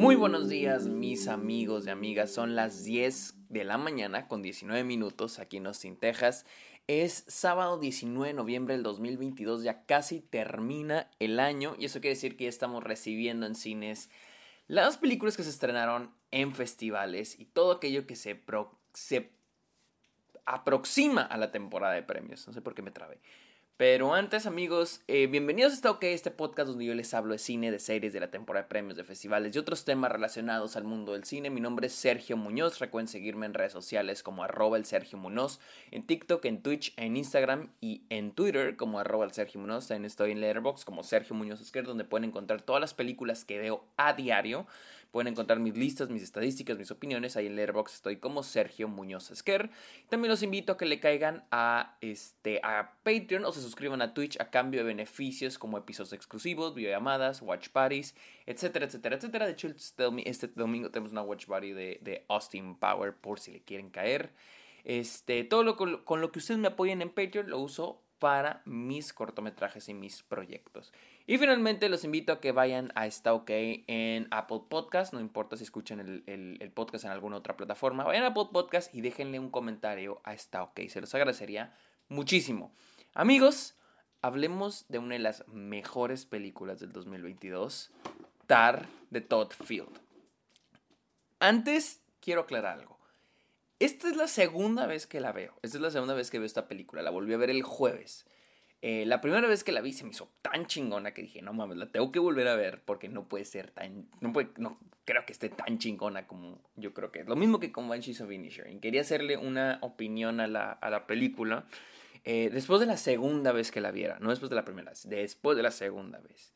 Muy buenos días mis amigos y amigas, son las 10 de la mañana con 19 minutos aquí en Austin, Texas. Es sábado 19 de noviembre del 2022, ya casi termina el año y eso quiere decir que ya estamos recibiendo en cines las películas que se estrenaron en festivales y todo aquello que se, se aproxima a la temporada de premios. No sé por qué me trabé. Pero antes, amigos, eh, bienvenidos a esta OK, este podcast donde yo les hablo de cine, de series, de la temporada de premios, de festivales y otros temas relacionados al mundo del cine. Mi nombre es Sergio Muñoz. Recuerden seguirme en redes sociales como arroba el Sergio Muñoz, en TikTok, en Twitch, en Instagram y en Twitter como arroba el Sergio Muñoz. También estoy en Letterboxd como Sergio Muñoz Esquer, donde pueden encontrar todas las películas que veo a diario. Pueden encontrar mis listas, mis estadísticas, mis opiniones. Ahí en Letterboxd estoy como Sergio Muñoz Esquer. También los invito a que le caigan a, este, a Patreon o se suscriban a Twitch a cambio de beneficios como episodios exclusivos, videollamadas, watch parties, etcétera, etcétera, etcétera. De hecho, este, este domingo tenemos una watch party de, de Austin Power por si le quieren caer. Este, todo lo con, con lo que ustedes me apoyen en Patreon lo uso para mis cortometrajes y mis proyectos. Y finalmente los invito a que vayan a Está OK en Apple Podcast, no importa si escuchan el, podcast en alguna otra plataforma, vayan a Apple Podcast y déjenle un comentario a Está OK, se los agradecería muchísimo. Amigos, hablemos de una de las mejores películas del 2022, Tar de Todd Field. Antes quiero aclarar algo. Esta es la segunda vez que la veo. Esta es la segunda vez que veo esta película. La volví a ver el jueves. Eh, la primera vez que la vi se me hizo tan chingona que dije, no mames, la tengo que volver a ver porque no puede ser tan, no puede, no creo que esté tan chingona como yo creo que es. Lo mismo que con Banshees of Inisherin. Quería hacerle una opinión a la, a la película eh, después de la segunda vez que la viera, no después de la primera, después de la segunda vez.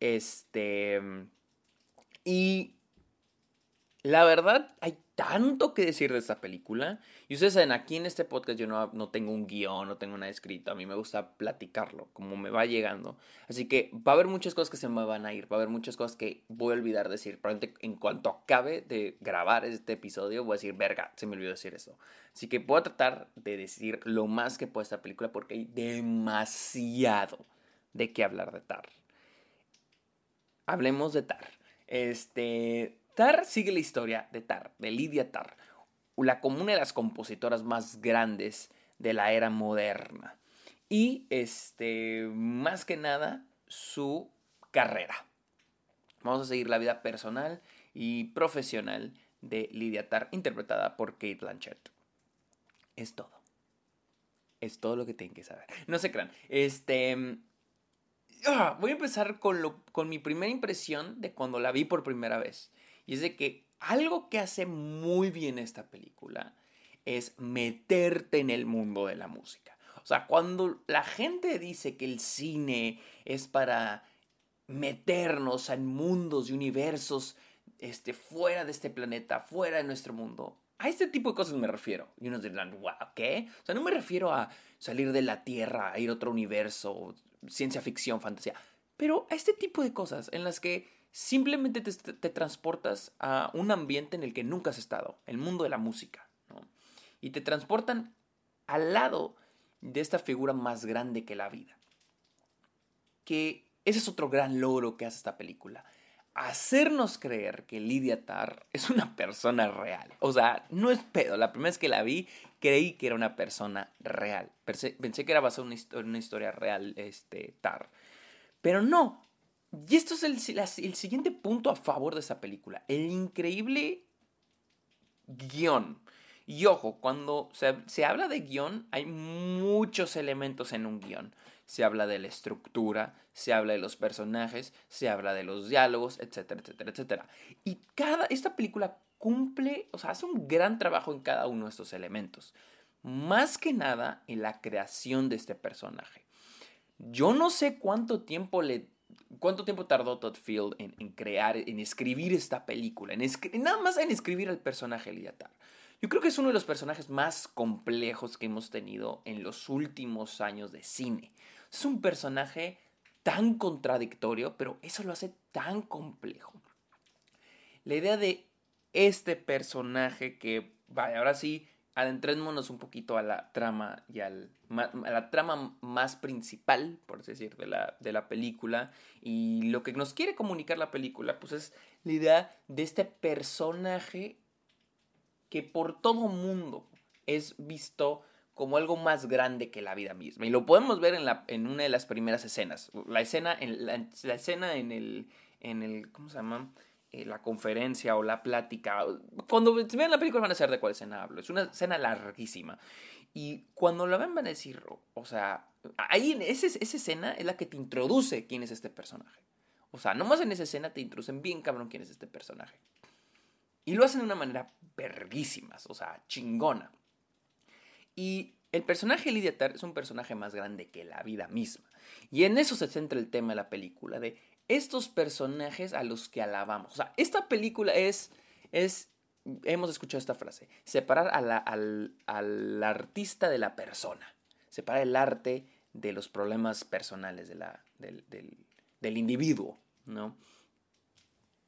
Este, y la verdad, hay tanto que decir de esta película. Y ustedes saben, aquí en este podcast yo no, no, tengo un guion, no tengo nada escrito. A mí me gusta platicarlo, como me va llegando. Así que va a haber muchas cosas que se me van a ir. Va a haber muchas cosas que voy a olvidar decir. Probablemente en cuanto acabe de grabar este episodio, voy a decir, verga, se me olvidó decir esto. Así que voy a tratar de decir lo más que pueda esta película porque hay demasiado de qué hablar de Tar. Hablemos de Tar. Este Tar sigue la historia de Tar, de Lidia Tar, la comuna de las compositoras más grandes de la era moderna. Y este, más que nada, su carrera. Vamos a seguir la vida personal y profesional de Lidia Tar, interpretada por Kate Blanchett. Es todo. Es todo lo que tienen que saber. No se crean. Este. Ah, voy a empezar con, lo, con mi primera impresión de cuando la vi por primera vez. Y es de que algo que hace muy bien esta película es meterte en el mundo de la música. O sea, cuando la gente dice que el cine es para meternos en mundos y universos este, fuera de este planeta, fuera de nuestro mundo, a este tipo de cosas me refiero. Y unos dirán, wow, ¿qué? O sea, no me refiero a salir de la Tierra, a ir a otro universo, ciencia ficción, fantasía, pero a este tipo de cosas en las que simplemente te, transportas a un ambiente en el que nunca has estado, el mundo de la música, Y te transportan al lado de esta figura más grande que la vida. Que ese es otro gran logro que hace esta película. Hacernos creer que Lydia Tarr es una persona real. O sea, no es pedo. La primera vez que la vi, creí que era una persona real. Pensé, que era basada en una, historia real, este, Tarr. Pero no, y esto es el, siguiente punto a favor de esa película. El increíble guion. Y ojo, cuando se, se, habla de guion, hay muchos elementos en un guion. Se habla de la estructura, se habla de los personajes, se habla de los diálogos, etcétera, etcétera, etcétera. Y cada, esta película cumple, o sea, hace un gran trabajo en cada uno de estos elementos. Más que nada en la creación de este personaje. Yo no sé cuánto tiempo le ¿Cuánto tiempo tardó Todd Field en, crear, en escribir esta película? En nada más en escribir al personaje Liatar. Yo creo que es uno de los personajes más complejos que hemos tenido en los últimos años de cine. Es un personaje tan contradictorio, pero eso lo hace tan complejo. La idea de este personaje que, vaya, ahora sí, adentrémonos un poquito a la trama y al, a la trama más principal, por así decir, de la, de la película. Y lo que nos quiere comunicar la película, pues es la idea de este personaje que por todo mundo es visto como algo más grande que la vida misma. Y lo podemos ver en, la, en una de las primeras escenas. La escena en, la, la escena en el, en el, ¿cómo se llama? Eh, la conferencia o la plática. Cuando vean la película van a saber de cuál escena hablo. Es una escena larguísima. Y cuando la ven van a decir, o sea, ahí en esa, escena es la que te introduce quién es este personaje. O sea, nomás en esa escena te introducen bien cabrón quién es este personaje. Y lo hacen de una manera verguísima, o sea, chingona. Y el personaje Lydia Tarr es un personaje más grande que la vida misma. Y en eso se centra el tema de la película, de estos personajes a los que alabamos. O sea, esta película es, es hemos escuchado esta frase, separar al, artista de la persona, separar el arte de los problemas personales de la, del, del, individuo, ¿no?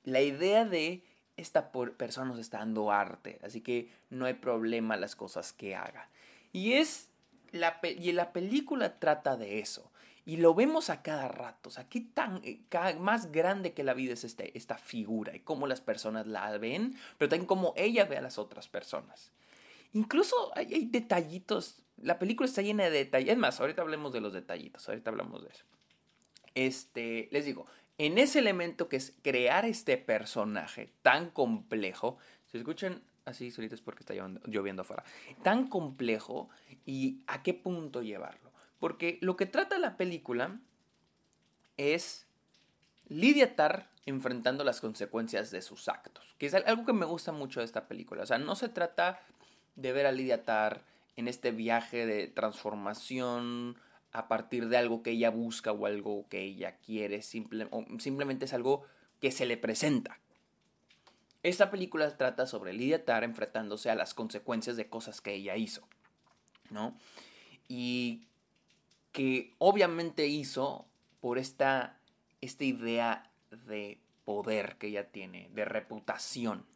La idea de esta persona nos está dando arte, así que no hay problema las cosas que haga. Y es la, y la película trata de eso. Y lo vemos a cada rato. O sea, qué tan eh, más grande que la vida es este, esta figura y cómo las personas la ven, pero también cómo ella ve a las otras personas. Incluso hay, detallitos. La película está llena de detalles. Es más, ahorita hablemos de los detallitos. Ahorita hablamos de eso. Este, les digo, en ese elemento que es crear este personaje tan complejo. Si escuchan así solitos porque está lloviendo afuera. Tan complejo y a qué punto llevarlo. Porque lo que trata la película es Lydia Tarr enfrentando las consecuencias de sus actos. Que es algo que me gusta mucho de esta película. O sea, no se trata de ver a Lydia Tarr en este viaje de transformación a partir de algo que ella busca o algo que ella quiere. simplemente es algo que se le presenta. Esta película trata sobre Lydia Tarr enfrentándose a las consecuencias de cosas que ella hizo. ¿No? Y que obviamente hizo por esta, esta idea de poder que ella tiene, de reputación.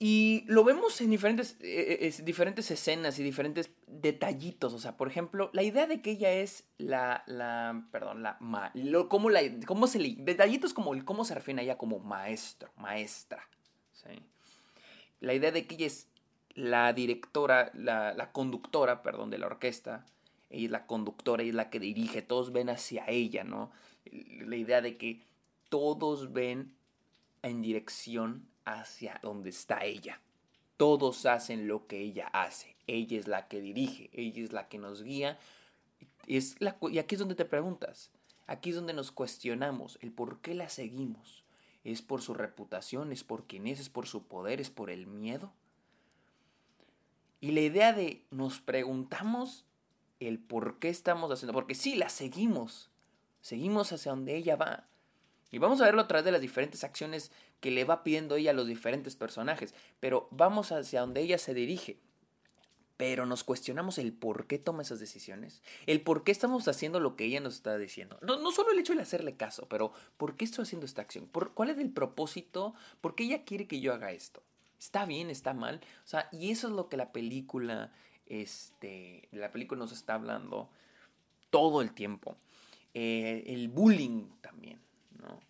Y lo vemos en diferentes, eh, diferentes escenas y diferentes detallitos. O sea, por ejemplo, la idea de que ella es la. la perdón, la. Ma, lo, cómo, la cómo se le. Detallitos como cómo se refiere a ella como maestro, maestra. La idea de que ella es la directora, la, la conductora, perdón, de la orquesta ella es la conductora, ella es la que dirige, todos ven hacia ella, ¿no? La idea de que todos ven en dirección hacia donde está ella. Todos hacen lo que ella hace. Ella es la que dirige, ella es la que nos guía. Es la, y aquí es donde te preguntas, aquí es donde nos cuestionamos el por qué la seguimos. ¿Es por su reputación? ¿Es por quién es? ¿Es por su poder? ¿Es por el miedo? Y la idea de nos preguntamos el por qué estamos haciendo, porque sí, la seguimos, seguimos hacia donde ella va. Y vamos a verlo a través de las diferentes acciones que le va pidiendo ella a los diferentes personajes, pero vamos hacia donde ella se dirige. Pero nos cuestionamos el por qué toma esas decisiones, el por qué estamos haciendo lo que ella nos está diciendo. No, no solo el hecho de hacerle caso, pero ¿por qué estoy haciendo esta acción? ¿Por, ¿Cuál es el propósito? ¿Por qué ella quiere que yo haga esto? ¿Está bien? ¿Está mal? O sea, y eso es lo que la película este, la película nos está hablando todo el tiempo. Eh, el bullying también, ¿no?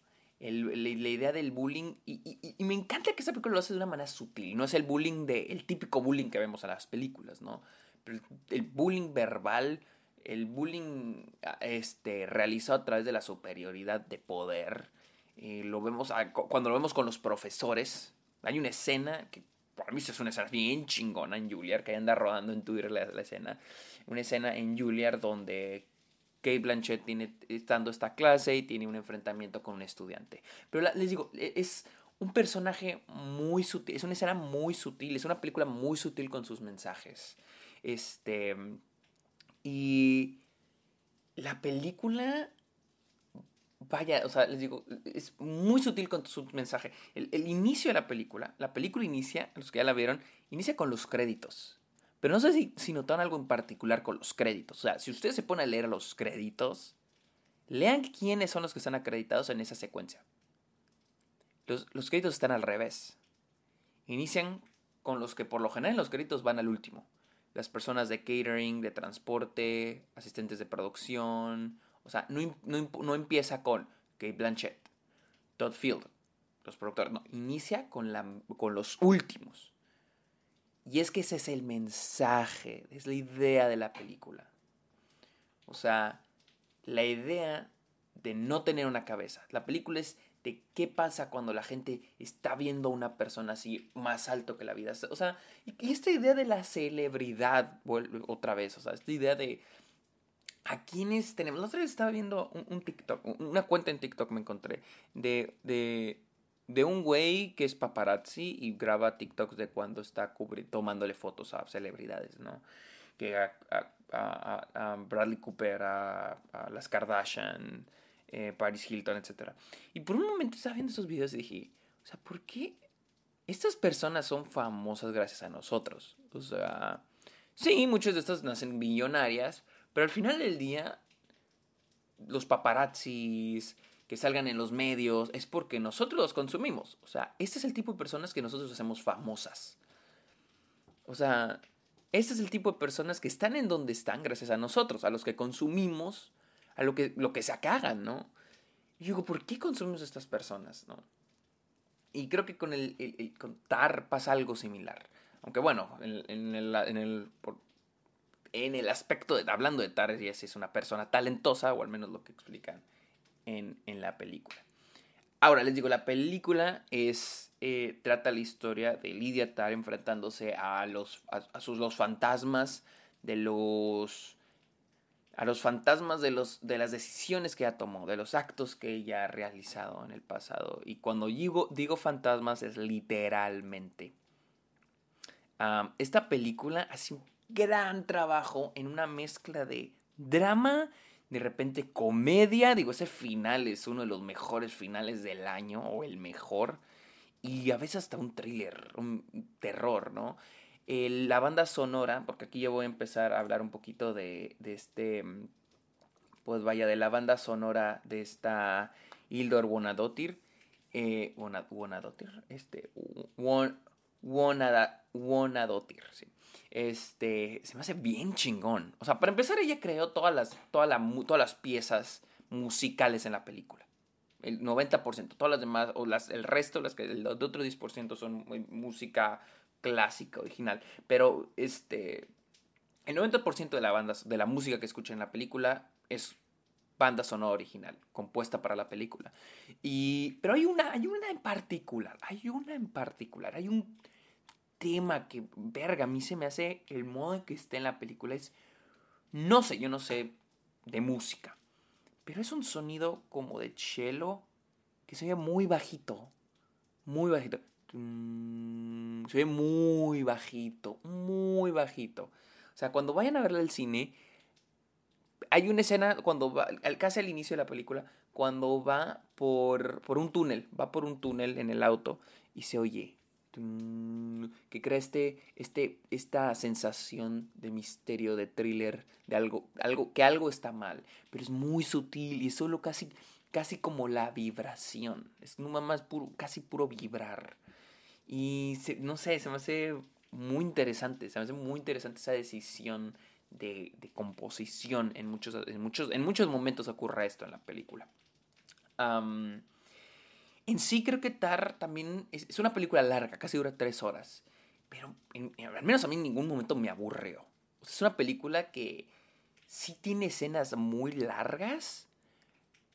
El, la, idea del bullying, y, me encanta que esta película lo hace de una manera sutil, no es el bullying de, el típico bullying que vemos en las películas, ¿no? Pero el, bullying verbal, el bullying este, realizado a través de la superioridad de poder, eh, lo vemos cuando lo vemos con los profesores, hay una escena que para mí es una escena bien chingona en Juilliard, que anda rodando en Twitter la, escena. Una escena en Juilliard donde Kate Blanchett tiene estando esta clase y tiene un enfrentamiento con un estudiante. Pero les digo, e, es un personaje muy sutil, es una escena muy sutil, es una película muy sutil con sus mensajes. Este. Y. La película vaya, o sea, les digo, es muy sutil con su mensaje. El, inicio de la película, la película inicia, los que ya la vieron, inicia con los créditos. Pero no sé si, si notaron algo en particular con los créditos. O sea, si ustedes se ponen a leer los créditos, lean quiénes son los que están acreditados en esa secuencia. Los, los créditos están al revés. Inician con los que por lo general los créditos van al último. Las personas de catering, de transporte, asistentes de producción. O sea, no, no, empieza con Kate Blanchett, Todd Field, los productores. No, inicia con, la, con los últimos. Y es que ese es el mensaje, es la idea de la película. O sea, la idea de no tener una cabeza. La película es de qué pasa cuando la gente está viendo a una persona así más alto que la vida. O sea, y, esta idea de la celebridad, otra vez, o sea, esta idea de a quiénes tenemos. La otra vez estaba viendo un, TikTok, una cuenta en TikTok me encontré de, de, de un güey que es paparazzi y graba TikToks de cuando está tomándole fotos a celebridades, ¿no? Que a, a, Bradley Cooper, a, a las Kardashian, eh, Paris Hilton, etc. Y por un momento estaba viendo esos videos y dije, o sea, ¿por qué estas personas son famosas gracias a nosotros? O sea, sí, muchas de estas nacen millonarias, pero al final del día, los paparazzis que salgan en los medios es porque nosotros los consumimos. O sea, este es el tipo de personas que nosotros hacemos famosas. O sea, este es el tipo de personas que están en donde están gracias a nosotros, a los que consumimos a lo que, lo que se acagan, ¿no? Y digo, ¿por qué consumimos estas personas, no? Y creo que con el, el, TAR pasa algo similar. Aunque bueno, en, el, en el, en el aspecto de, hablando de Tar, si es una persona talentosa, o al menos lo que explican en, en la película. Ahora, les digo, la película es, eh, trata la historia de Lydia Tar enfrentándose a los, a sus, los fantasmas de los a los fantasmas de, los, de las decisiones que ella tomó, de los actos que ella ha realizado en el pasado. Y cuando digo, digo fantasmas es literalmente. esta película hace un gran trabajo en una mezcla de drama, de repente comedia. Digo, ese final es uno de los mejores finales del año, o el mejor. Y a veces hasta un thriller, un terror, ¿no? la banda sonora, porque aquí yo voy a empezar a hablar un poquito de, de este, mm, pues vaya, de la banda sonora de esta Hildor Wonadotir, eh, Wonadotir, este, Wonadotir, sí. Este, se me hace bien chingón. O sea, para empezar, ella creó todas las, todas las piezas musicales en la película. El 90%, todas las demás, o las, el resto, las que, el otro 10% son música clásica, original. Pero este. El 90% de la banda, de la música que escucha en la película es banda sonora original, compuesta para la película. Y, pero hay una, hay una en particular, hay una en particular, hay un tema que, verga, a mí se me hace el modo en que esté en la película. Es, no sé, yo no sé de música, pero es un sonido como de cello que se oye muy bajito, muy bajito. Se ve muy bajito, muy bajito. O sea, cuando vayan a verla al cine, hay una escena cuando va, casi al inicio de la película, cuando va por, por un túnel, va por un túnel en el auto y se oye que crea este, este, esta sensación de misterio, de thriller, de algo, algo, que algo está mal, pero es muy sutil y es solo casi, casi como la vibración, es más puro, casi puro vibrar. Y no sé, se me hace muy interesante, se me hace muy interesante esa decisión de, composición. En muchos, en, muchos, en muchos momentos ocurre esto en la película. En sí creo que Tar también es, una película larga, casi dura tres horas. Pero al menos a mí en ningún momento me aburrió. es una película que sí tiene escenas muy largas,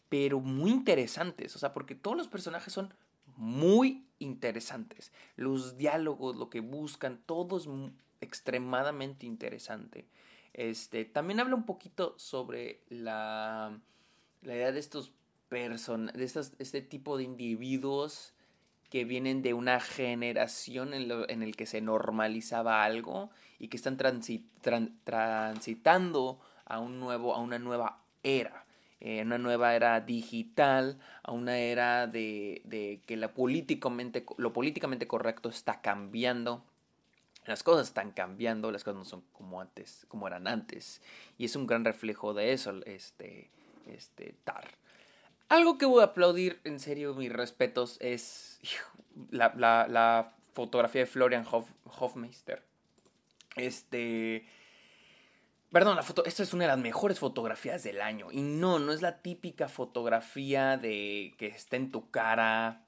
pero muy interesantes. O sea, porque todos los personajes son muy interesantes. Los diálogos, lo que buscan, todo es extremadamente interesante. Este, también habla un poquito sobre la, la idea de estos personas, de este tipo de individuos que vienen de una generación en, en el que se normalizaba algo y que están transitando a, un nuevo, a una nueva era eh, una nueva era digital, a una era de, que la políticamente, lo políticamente correcto está cambiando. Las cosas están cambiando, las cosas no son como antes, como eran antes. Y es un gran reflejo de eso, este, este TAR. Algo que voy a aplaudir, en serio, mis respetos, es la, fotografía de Florian Hofmeister. Este. Perdón, la foto, esta es una de las mejores fotografías del año. Y no, no es la típica fotografía de que está en tu cara.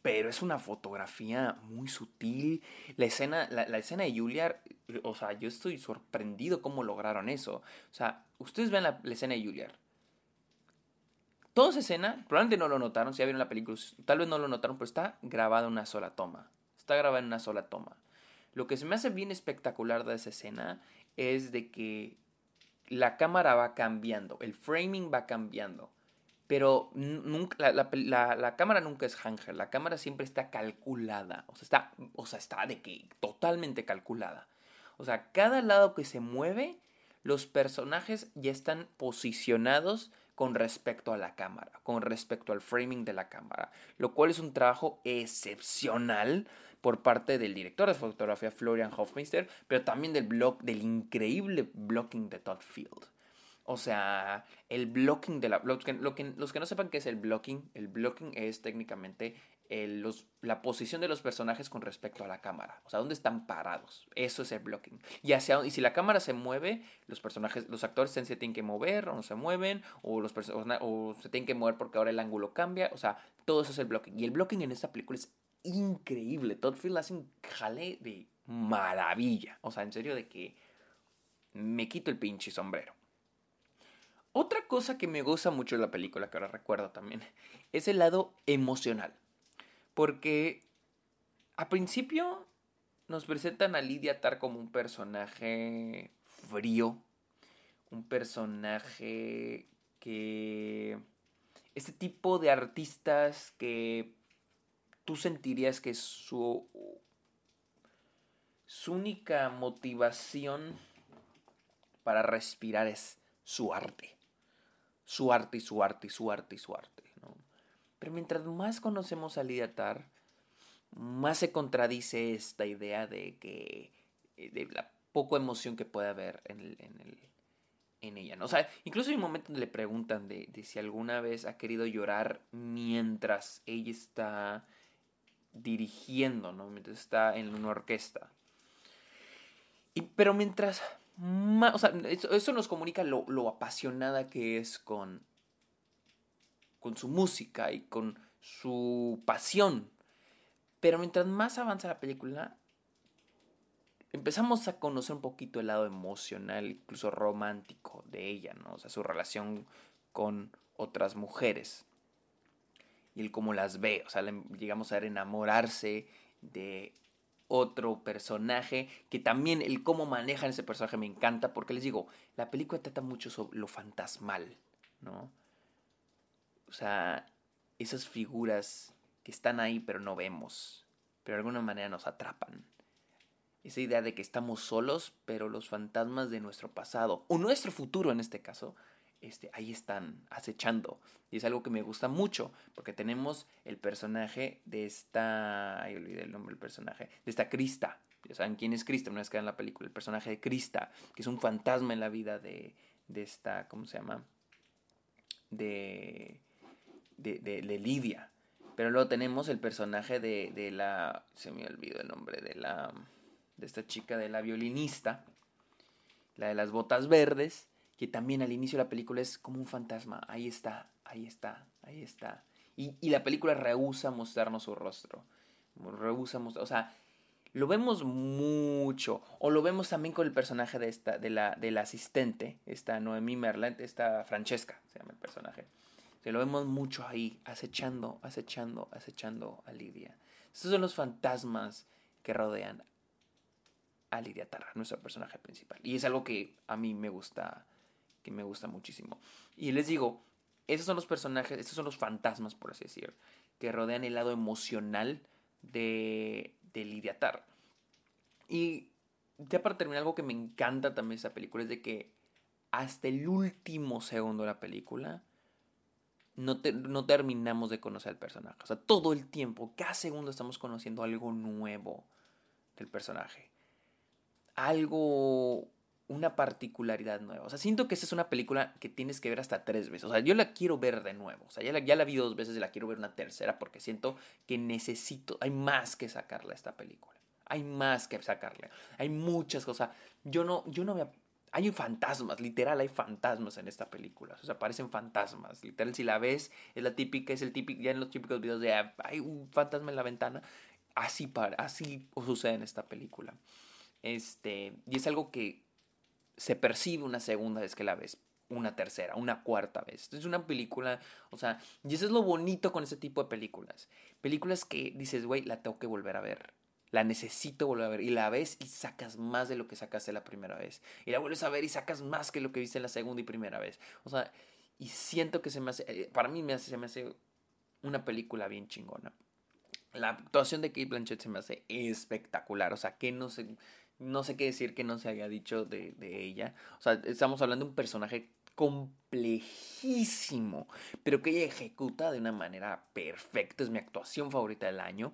Pero es una fotografía muy sutil. La escena, la, escena de Julia, o sea, yo estoy sorprendido cómo lograron eso. O sea, ustedes ven la, escena de Julia. Toda esa escena, probablemente no lo notaron, si ya vieron la película, tal vez no lo notaron, pero está grabada en una sola toma. Está grabada en una sola toma. Lo que se me hace bien espectacular de esa escena es de que la cámara va cambiando, el framing va cambiando. Pero nunca, la, cámara nunca es hanger, la cámara siempre está calculada. O sea, está, o sea, está de que totalmente calculada. O sea, cada lado que se mueve, los personajes ya están posicionados con respecto a la cámara, con respecto al framing de la cámara, lo cual es un trabajo excepcional por parte del director de fotografía Florian Hofmeister, pero también del blog, del increíble blocking de Todd Field. O sea, el blocking de la... Que, los que no sepan qué es el blocking, el blocking es técnicamente los, la posición de los personajes con respecto a la cámara. O sea, dónde están parados. Eso es el blocking. Y, hacia, y si la cámara se mueve, los personajes, los actores se tienen que mover o no se mueven, o, los, o se tienen que mover porque ahora el ángulo cambia. O sea, todo eso es el blocking. Y el blocking en esta película es increíble. Todd Field hace un jale de maravilla. O sea, en serio, de que me quito el pinche sombrero. Otra cosa que me gusta mucho de la película, que ahora recuerdo también, es el lado emocional. Porque a principio nos presentan a Lydia Tar como un personaje frío, un personaje que... Este tipo de artistas que tú sentirías que su, su única motivación para respirar es su arte. Su arte y su arte y su arte y su arte. Pero mientras más conocemos a Lidia Tar, más se contradice esta idea de que de la poca emoción que puede haber en, en, ella. ¿no? O sea, incluso hay un momento donde le preguntan de, si alguna vez ha querido llorar mientras ella está dirigiendo, ¿no? Mientras está en una orquesta. Y, pero mientras más, o sea, eso, nos comunica lo, apasionada que es con, con su música y con su pasión. Pero mientras más avanza la película, empezamos a conocer un poquito el lado emocional, incluso romántico de ella, ¿no? O sea, su relación con otras mujeres y el cómo las ve. O sea, llegamos a ver enamorarse de otro personaje, que también el cómo manejan ese personaje me encanta, porque les digo, la película trata mucho sobre lo fantasmal, ¿no? O sea, esas figuras que están ahí pero no vemos, pero de alguna manera nos atrapan. Esa idea de que estamos solos, pero los fantasmas de nuestro pasado, o nuestro futuro en este caso, este, ahí están acechando. Y es algo que me gusta mucho, porque tenemos el personaje de esta... Ay, olvidé el nombre del personaje. De esta Krista. Ya saben quién es Krista, una vez que en la película. El personaje de Krista, que es un fantasma en la vida de, de esta... ¿Cómo se llama? De, de, de, de Lidia. Pero luego tenemos el personaje de, de la... Se me olvidó el nombre de la... De esta chica, de la violinista. La de las botas verdes que también al inicio de la película es como un fantasma. Ahí está, ahí está, ahí está. Y, la película rehúsa mostrarnos su rostro. Rehúsa mostrar, o sea, lo vemos mucho. O lo vemos también con el personaje de esta, de la, de la asistente, esta Noemí Merlant, esta Francesca, se llama el personaje. Se lo vemos mucho ahí, acechando, acechando, acechando a Lidia. Estos son los fantasmas que rodean a Lidia Tarra, nuestro personaje principal. Y es algo que a mí me gusta me gusta muchísimo. Y les digo, esos son los personajes, estos son los fantasmas, por así decir, que rodean el lado emocional de, de Lidia Tar. Y ya para terminar, algo que me encanta también de esa película es de que hasta el último segundo de la película no, no terminamos de conocer al personaje. O sea, todo el tiempo, cada segundo estamos conociendo algo nuevo del personaje. Algo una particularidad nueva. O sea, siento que esta es una película que tienes que ver hasta tres veces. O sea, yo la quiero ver de nuevo. O sea, ya la, ya la vi dos veces y la quiero ver una tercera porque siento que necesito, hay más que sacarle a esta película. Hay más que sacarle. Hay muchas cosas. Yo no, yo no me... Hay fantasmas, literal, hay fantasmas en esta película. O sea, parecen fantasmas. Literal, si la ves, es la típica, es el típico, ya en los típicos videos de ah, hay un fantasma en la ventana. Así, para, así sucede en esta película. Este, y es algo que se percibe una segunda vez que la ves, una tercera, una cuarta vez. Es una película, o sea, y eso es lo bonito con ese tipo de películas. Películas que dices, güey, la tengo que volver a ver. La necesito volver a ver. Y la ves y sacas más de lo que sacaste la primera vez. Y la vuelves a ver y sacas más que lo que viste la segunda y primera vez. O sea, y siento que se me hace, eh, para mí me hace, se me hace una película bien chingona. La actuación de Kate Blanchett se me hace espectacular. O sea, que no sé, no sé qué decir que no se haya dicho de, de ella. O sea, estamos hablando de un personaje complejísimo, pero que ella ejecuta de una manera perfecta. Es mi actuación favorita del año.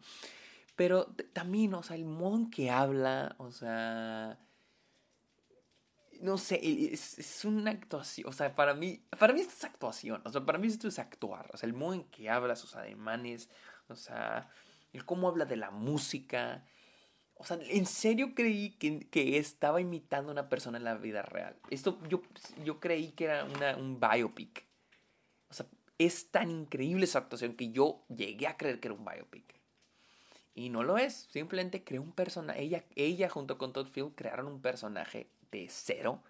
Pero también, o sea, el modo en que habla, o sea, no sé, es, es, una actuación, o sea, para mí, para mí esto es actuación, o sea, para mí esto es actuar, o sea, el modo en que habla, sus ademanes, o sea, el cómo habla de la música, o sea, en serio creí que, que, estaba imitando a una persona en la vida real. Esto yo, yo creí que era una, un biopic. O sea, es tan increíble esa actuación que yo llegué a creer que era un biopic. Y no lo es. Simplemente creó un personaje. Ella, ella junto con Todd Field crearon un personaje de cero.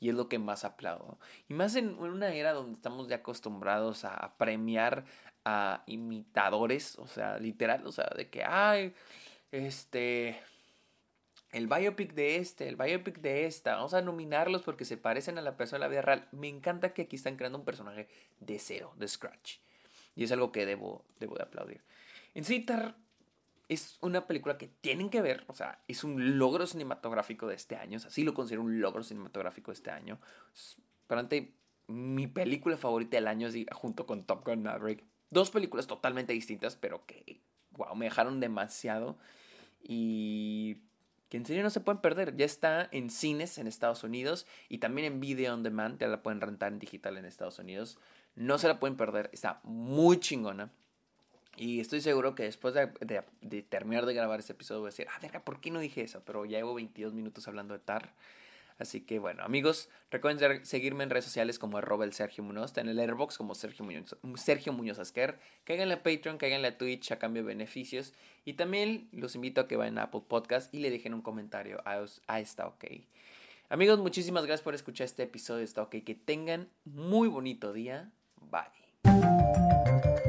Y es lo que más aplaudo. Y más en una era donde estamos ya acostumbrados a premiar a imitadores. O sea, literal. O sea, de que, ay, este... El biopic de este, el biopic de esta. Vamos a nominarlos porque se parecen a la persona de la vida real. Me encanta que aquí están creando un personaje de cero, de scratch. Y es algo que debo, debo de aplaudir. En Citar es una película que tienen que ver, o sea, es un logro cinematográfico de este año, o sea, sí lo considero un logro cinematográfico de este año. Pero mi película favorita del año, junto con Top Gun Maverick. Dos películas totalmente distintas, pero que, wow, me dejaron demasiado. Y que en serio no se pueden perder. Ya está en cines en Estados Unidos y también en video on demand, ya la pueden rentar en digital en Estados Unidos. No se la pueden perder, está muy chingona. Y estoy seguro que después de, terminar de grabar este episodio voy a decir, ah, verga, ¿por qué no dije eso? Pero ya llevo 22 minutos hablando de TAR. Así que bueno, amigos, recuerden seguirme en redes sociales como arroba el Sergio Munoz, en el Airbox como Sergio Muñoz, Sergio Muñoz Asquer, cáiganle a Patreon, cáiganle a Twitch a cambio de beneficios. Y también los invito a que vayan a Apple Podcast y le dejen un comentario a, a esta OK. Amigos, muchísimas gracias por escuchar este episodio de Está OK. Que tengan muy bonito día. Bye.